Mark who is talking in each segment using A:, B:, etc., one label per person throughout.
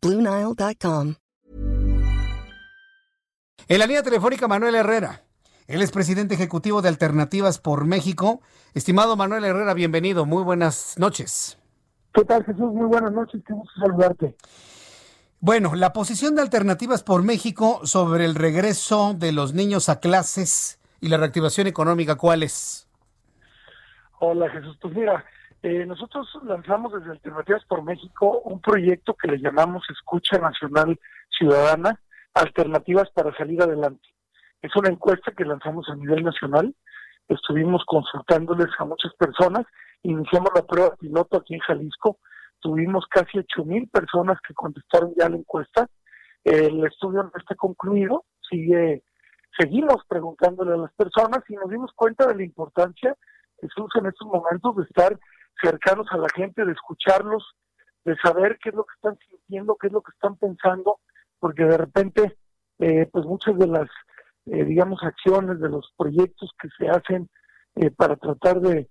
A: Bluenile.com.
B: En la línea telefónica, Manuel Herrera. Él es presidente ejecutivo de Alternativas por México. Estimado Manuel Herrera, bienvenido. Muy buenas noches.
C: ¿Qué tal, Jesús? Muy buenas noches. Qué gusto saludarte.
B: Bueno, la posición de Alternativas por México sobre el regreso de los niños a clases y la reactivación económica, ¿cuál es?
C: Hola, Jesús. Pues mira, eh, nosotros lanzamos desde Alternativas por México un proyecto que le llamamos Escucha Nacional Ciudadana, Alternativas para Salir Adelante. Es una encuesta que lanzamos a nivel nacional. Estuvimos consultándoles a muchas personas. Iniciamos la prueba piloto aquí en Jalisco. Tuvimos casi ocho mil personas que contestaron ya la encuesta. El estudio no está concluido. Sigue, seguimos preguntándole a las personas y nos dimos cuenta de la importancia, Jesús, en estos momentos de estar cercanos a la gente, de escucharlos, de saber qué es lo que están sintiendo, qué es lo que están pensando, porque de repente, eh, pues muchas de las eh, digamos, acciones, de los proyectos que se hacen eh, para tratar de,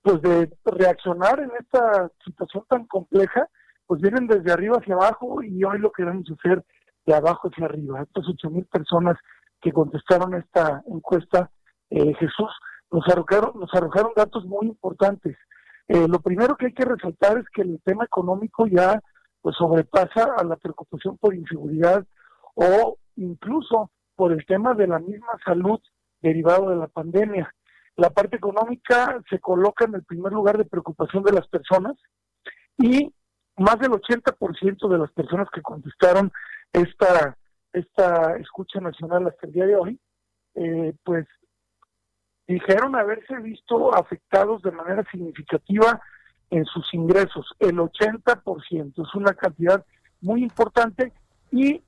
C: pues de reaccionar en esta situación tan compleja, pues vienen desde arriba hacia abajo y hoy lo queremos hacer de abajo hacia arriba. Estas ocho mil personas que contestaron esta encuesta, eh, Jesús, nos arrojaron, nos arrojaron datos muy importantes. Lo primero que hay que resaltar es que el tema económico ya pues sobrepasa a la preocupación por inseguridad o incluso por el tema de la misma salud derivado de la pandemia. La parte económica se coloca en el primer lugar de preocupación de las personas y más del 80% de las personas que contestaron esta, esta escucha nacional hasta el día de hoy, eh, pues dijeron haberse visto afectados de manera significativa en sus ingresos, el 80%, es una cantidad muy importante y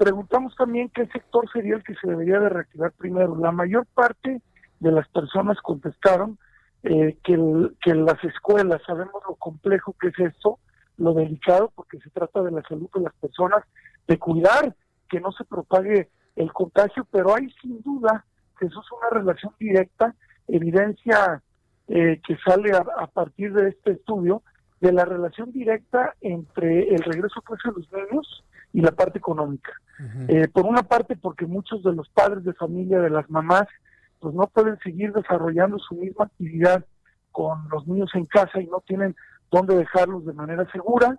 C: Preguntamos también qué sector sería el que se debería de reactivar primero. La mayor parte de las personas contestaron eh, que, que las escuelas, sabemos lo complejo que es esto, lo delicado, porque se trata de la salud de las personas, de cuidar que no se propague el contagio, pero hay sin duda eso es una relación directa, evidencia eh, que sale a, partir de este estudio, de la relación directa entre el regreso a de los niños y la parte económica. Eh, por una parte, porque muchos de los padres de familia, de las mamás, pues no pueden seguir desarrollando su misma actividad con los niños en casa y no tienen dónde dejarlos de manera segura.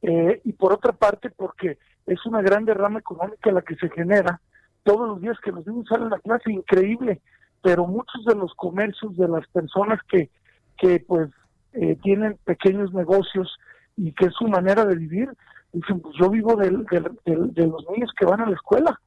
C: Eh, y por otra parte, porque es una gran derrama económica la que se genera todos los días que los niños salen a clase, increíble, pero muchos de los comercios, de las personas que, que pues eh, tienen pequeños negocios y que es su manera de vivir, Dicen, pues yo vivo de los niños que van a la escuela.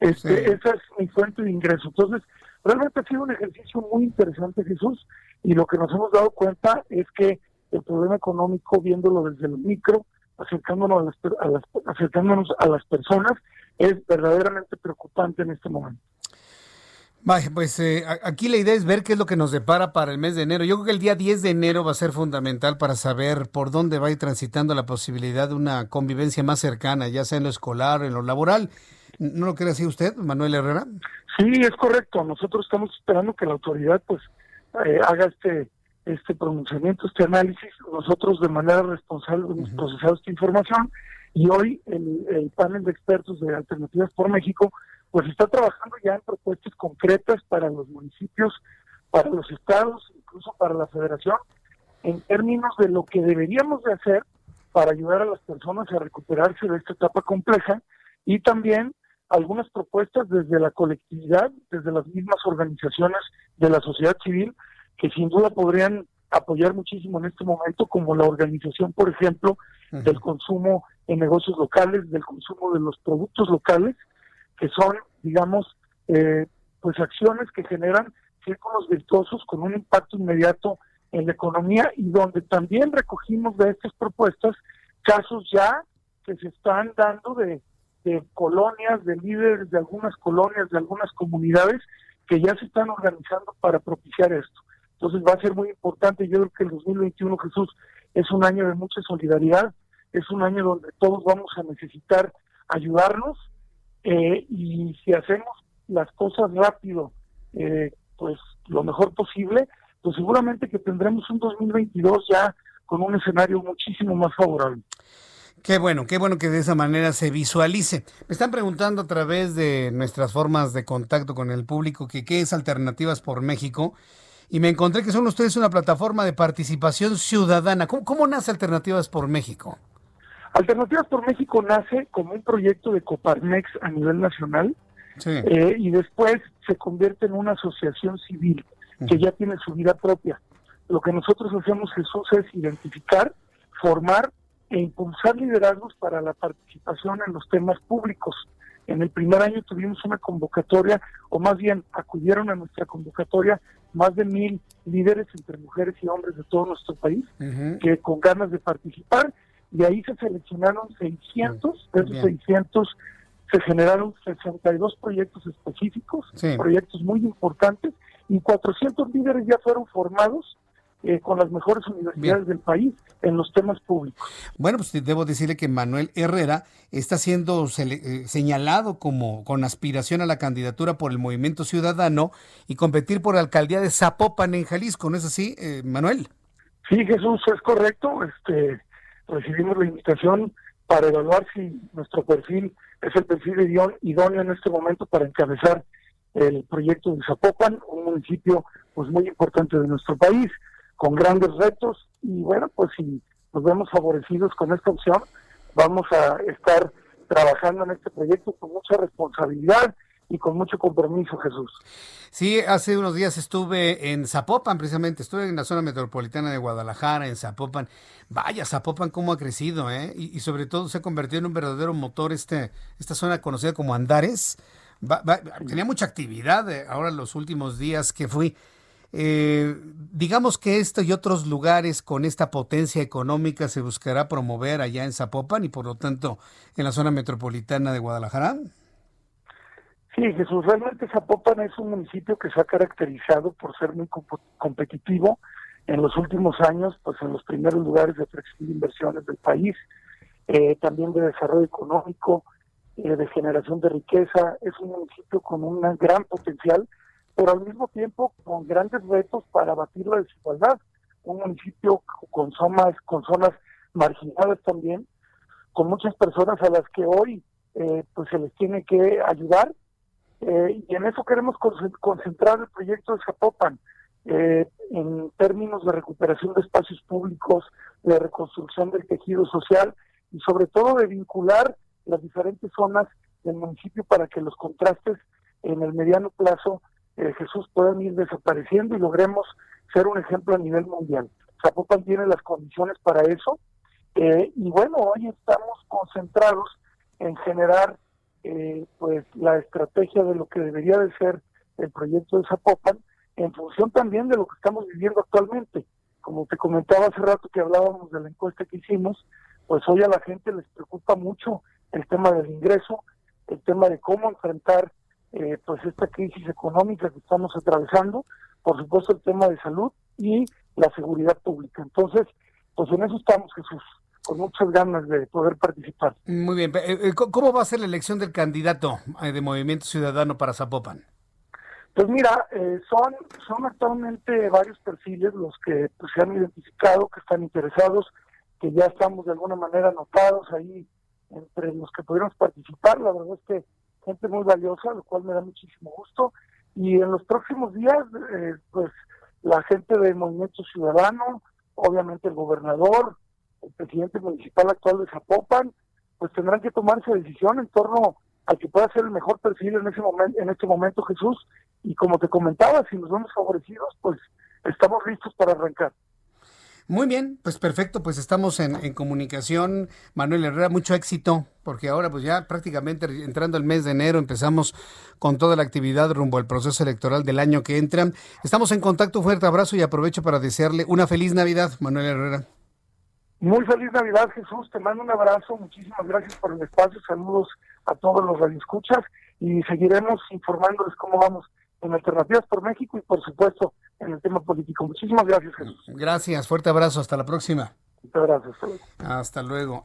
C: Este, Esa es mi fuente de ingreso. Entonces, realmente ha sido un ejercicio muy interesante, Jesús, y lo que nos hemos dado cuenta es que el problema económico, viéndolo desde el micro, acercándonos a las, a las, acercándonos a las personas, es verdaderamente preocupante en este momento.
B: Vaya, pues eh, aquí la idea es ver qué es lo que nos depara para el mes de enero. Yo creo que el día 10 de enero va a ser fundamental para saber por dónde va a ir transitando la posibilidad de una convivencia más cercana, ya sea en lo escolar, en lo laboral. ¿No lo cree así usted, Manuel Herrera?
C: Sí, es correcto. Nosotros estamos esperando que la autoridad pues eh, haga este este pronunciamiento, este análisis. Nosotros de manera responsable hemos procesado esta información y hoy el, el panel de expertos de Alternativas por México pues está trabajando ya en propuestas concretas para los municipios, para los estados, incluso para la federación, en términos de lo que deberíamos de hacer para ayudar a las personas a recuperarse de esta etapa compleja y también algunas propuestas desde la colectividad, desde las mismas organizaciones de la sociedad civil, que sin duda podrían apoyar muchísimo en este momento, como la organización, por ejemplo, del consumo en negocios locales, del consumo de los productos locales, que son, digamos, eh, pues acciones que generan círculos virtuosos con un impacto inmediato en la economía y donde también recogimos de estas propuestas casos ya que se están dando de, de colonias, de líderes de algunas colonias, de algunas comunidades que ya se están organizando para propiciar esto. Entonces va a ser muy importante. Yo creo que el 2021, Jesús, es un año de mucha solidaridad, es un año donde todos vamos a necesitar ayudarnos eh, y si hacemos las cosas rápido, eh, pues lo mejor posible, pues seguramente que tendremos un 2022 ya con un escenario muchísimo más favorable.
B: Qué bueno, qué bueno que de esa manera se visualice. Me están preguntando a través de nuestras formas de contacto con el público que qué es Alternativas por México y me encontré que son ustedes una plataforma de participación ciudadana. ¿Cómo, nace Alternativas por México?
C: Alternativas por México nace como un proyecto de Coparmex a nivel nacional eh, y después se convierte en una asociación civil que ya tiene su vida propia. Lo que nosotros hacemos, Jesús, es identificar, formar e impulsar liderazgos para la participación en los temas públicos. En el primer año tuvimos una convocatoria, o más bien acudieron a nuestra convocatoria más de mil líderes entre mujeres y hombres de todo nuestro país, que con ganas de participar, y ahí se seleccionaron 600, de esos 600 se generaron 62 proyectos específicos, proyectos muy importantes, y 400 líderes ya fueron formados eh, con las mejores universidades del país en los temas públicos.
B: Bueno, pues debo decirle que Manuel Herrera está siendo eh, señalado como con aspiración a la candidatura por el Movimiento Ciudadano y competir por la alcaldía de Zapopan en Jalisco, ¿no es así, eh, Manuel?
C: Sí, Jesús, es correcto. Este, recibimos la invitación para evaluar si nuestro perfil es el perfil idóneo en este momento para encabezar el proyecto de Zapopan, un municipio pues muy importante de nuestro país, con grandes retos y bueno, pues si nos vemos favorecidos con esta opción, vamos a estar trabajando en este proyecto con mucha responsabilidad y con mucho compromiso, Jesús.
B: Sí, hace unos días estuve en Zapopan, precisamente, estuve en la zona metropolitana de Guadalajara, en Zapopan. Vaya, Zapopan cómo ha crecido, ¿eh? Y, sobre todo se ha convertido en un verdadero motor este, esta zona conocida como Andares. tenía mucha actividad eh, ahora los últimos días que fui. Eh, digamos que esto y otros lugares con esta potencia económica se buscará promover allá en Zapopan y por lo tanto en la zona metropolitana de Guadalajara.
C: Sí, Jesús, realmente Zapopan es un municipio que se ha caracterizado por ser muy competitivo en los últimos años, pues en los primeros lugares de atracción de inversiones del país, eh, también de desarrollo económico, eh, de generación de riqueza. Es un municipio con un gran potencial, pero al mismo tiempo con grandes retos para abatir la desigualdad. Un municipio con zonas, con zonas marginadas también, con muchas personas a las que hoy eh, pues se les tiene que ayudar eh, y en eso queremos concentrar el proyecto de Zapopan, eh, en términos de recuperación de espacios públicos, de reconstrucción del tejido social y sobre todo de vincular las diferentes zonas del municipio para que los contrastes en el mediano plazo, eh, Jesús, puedan ir desapareciendo y logremos ser un ejemplo a nivel mundial. Zapopan tiene las condiciones para eso y bueno, hoy estamos concentrados en generar eh, pues la estrategia de lo que debería de ser el proyecto de Zapopan en función también de lo que estamos viviendo actualmente. Como te comentaba hace rato que hablábamos de la encuesta que hicimos, pues hoy a la gente les preocupa mucho el tema del ingreso, el tema de cómo enfrentar eh, pues esta crisis económica que estamos atravesando, por supuesto el tema de salud y la seguridad pública. Entonces, pues en eso estamos, Jesús con muchas ganas de poder participar.
B: Muy bien. Eh, eh, ¿Cómo va a ser la elección del candidato eh, de Movimiento Ciudadano para Zapopan?
C: Pues mira, son, son actualmente varios perfiles los que pues, se han identificado, que están interesados, que ya estamos de alguna manera anotados ahí entre los que pudieron participar. La verdad es que gente muy valiosa, lo cual me da muchísimo gusto. Y en los próximos días, pues la gente del Movimiento Ciudadano, obviamente el gobernador, el presidente municipal actual de Zapopan, pues tendrán que tomarse decisión en torno al que pueda ser el mejor perfil en ese momento, en este momento, Jesús. Y como te comentaba, si nos vemos favorecidos, pues estamos listos para arrancar.
B: Muy bien, pues perfecto, pues estamos en, comunicación. Manuel Herrera, mucho éxito, porque ahora pues ya prácticamente entrando el mes de enero empezamos con toda la actividad rumbo al proceso electoral del año que entra. Estamos en contacto, fuerte abrazo y aprovecho para desearle una feliz Navidad, Manuel Herrera.
C: Muy feliz Navidad, Jesús. Te mando un abrazo. Muchísimas gracias por el espacio. Saludos a todos los radioescuchas y seguiremos informándoles cómo vamos en Alternativas por México y por supuesto en el tema político. Muchísimas gracias, Jesús.
B: Gracias, fuerte abrazo, hasta la próxima.
C: Muchas gracias.
B: Hasta luego.